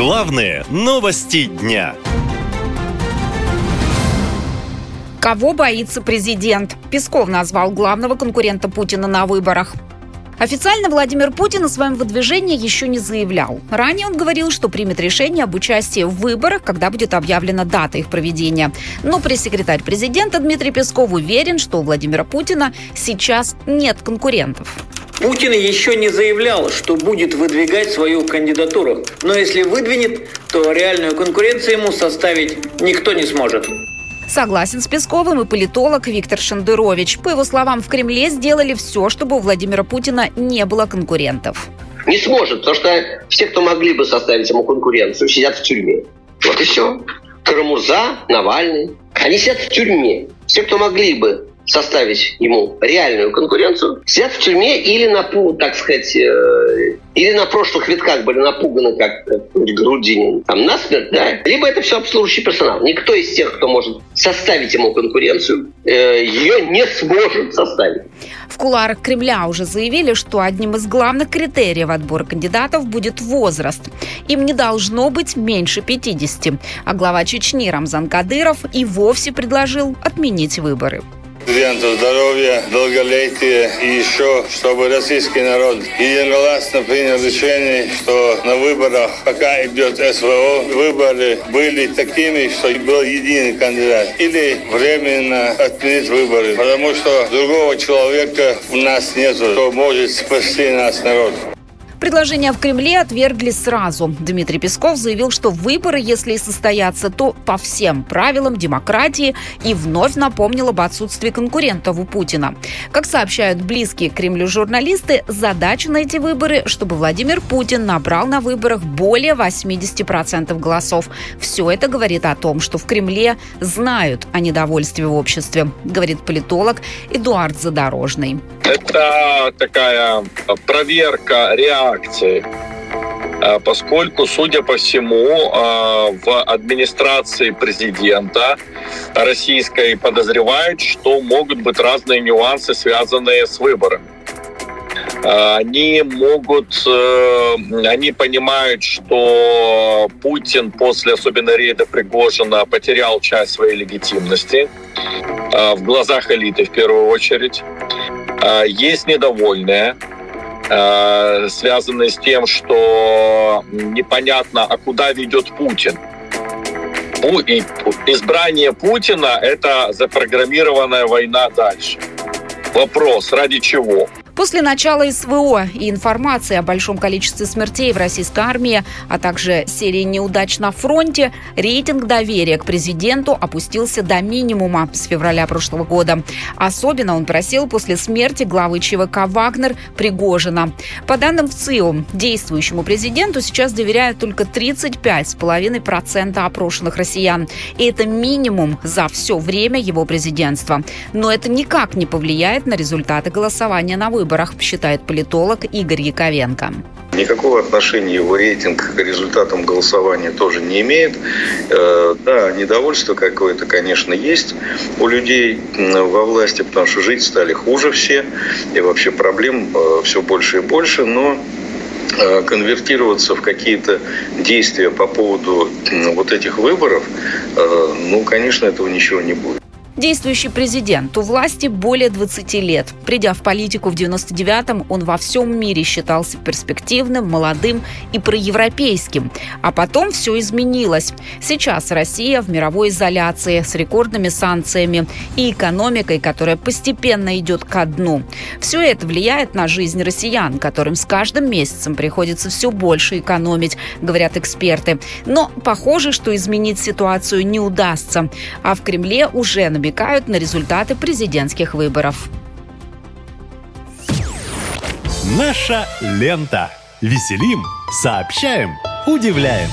Главные новости дня. Кого боится президент? Песков назвал главного конкурента Путина на выборах. Официально Владимир Путин о своем выдвижении еще не заявлял. Ранее он говорил, что примет решение об участии в выборах, когда будет объявлена дата их проведения. Но пресс-секретарь президента Дмитрий Песков уверен, что у Владимира Путина сейчас нет конкурентов. Путин еще не заявлял, что будет выдвигать свою кандидатуру. Но если выдвинет, то реальную конкуренцию ему составить никто не сможет. Согласен с Песковым и политолог Виктор Шендерович. По его словам, в Кремле сделали все, чтобы у Владимира Путина не было конкурентов. Не сможет, потому что все, кто могли бы составить ему конкуренцию, сидят в тюрьме. Вот и все. Карамурза, Навальный. Они сидят в тюрьме. Все, кто могли бы составить ему реальную конкуренцию, сидят в тюрьме или на, так сказать, э, или на прошлых витках были напуганы, как Грудинин, там, насмерть, да, либо это все обслуживающий персонал. Никто из тех, кто может составить ему конкуренцию, э, ее не сможет составить. В куларах Кремля уже заявили, что одним из главных критериев отбора кандидатов будет возраст. Им не должно быть меньше 50. А глава Чечни Рамзан Кадыров и вовсе предложил отменить выборы президенту здоровья, долголетия и еще, чтобы российский народ единогласно принял решение, что на выборах, пока идет СВО, выборы были такими, что был единый кандидат. Или временно отменить выборы, потому что другого человека у нас нет, кто может спасти нас народ. Предложение в Кремле отвергли сразу. Дмитрий Песков заявил, что выборы, если и состоятся, то по всем правилам демократии и вновь напомнил об отсутствии конкурентов у Путина. Как сообщают близкие к Кремлю журналисты, задача на эти выборы, чтобы Владимир Путин набрал на выборах более 80% голосов. Все это говорит о том, что в Кремле знают о недовольстве в обществе, говорит политолог Эдуард Задорожный. Это такая проверка реакции а, поскольку, судя по всему, а, в администрации президента российской подозревают, что могут быть разные нюансы, связанные с выборами. А, они могут, э, они понимают, что Путин после особенно рейда Пригожина потерял часть своей легитимности в глазах элиты в первую очередь. Есть недовольные, связанные с тем, что непонятно, а куда ведет Путин. Избрание Путина – это запрограммированная война дальше. Вопрос, ради чего? После начала СВО и информации о большом количестве смертей в российской армии, а также серии неудач на фронте, рейтинг доверия к президенту опустился до минимума с февраля прошлого года. Особенно он просел после смерти главы ЧВК «Вагнер» Пригожина. По данным ВЦИО, действующему президенту сейчас доверяют только 35,5% опрошенных россиян. И это минимум за все время его президентства. Но это никак не повлияет на результаты голосования на выборах выборах, считает политолог Игорь Яковенко. Никакого отношения его рейтинг к результатам голосования тоже не имеет. Э, да, недовольство какое-то, конечно, есть у людей во власти, потому что жить стали хуже все, и вообще проблем э, все больше и больше, но э, конвертироваться в какие-то действия по поводу вот этих выборов, ну, конечно, этого ничего не будет. Действующий президент у власти более 20 лет. Придя в политику в 99-м, он во всем мире считался перспективным, молодым и проевропейским. А потом все изменилось. Сейчас Россия в мировой изоляции с рекордными санкциями и экономикой, которая постепенно идет ко дну. Все это влияет на жизнь россиян, которым с каждым месяцем приходится все больше экономить, говорят эксперты. Но похоже, что изменить ситуацию не удастся. А в Кремле уже набегают намекают на результаты президентских выборов. Наша лента. Веселим, сообщаем, удивляем.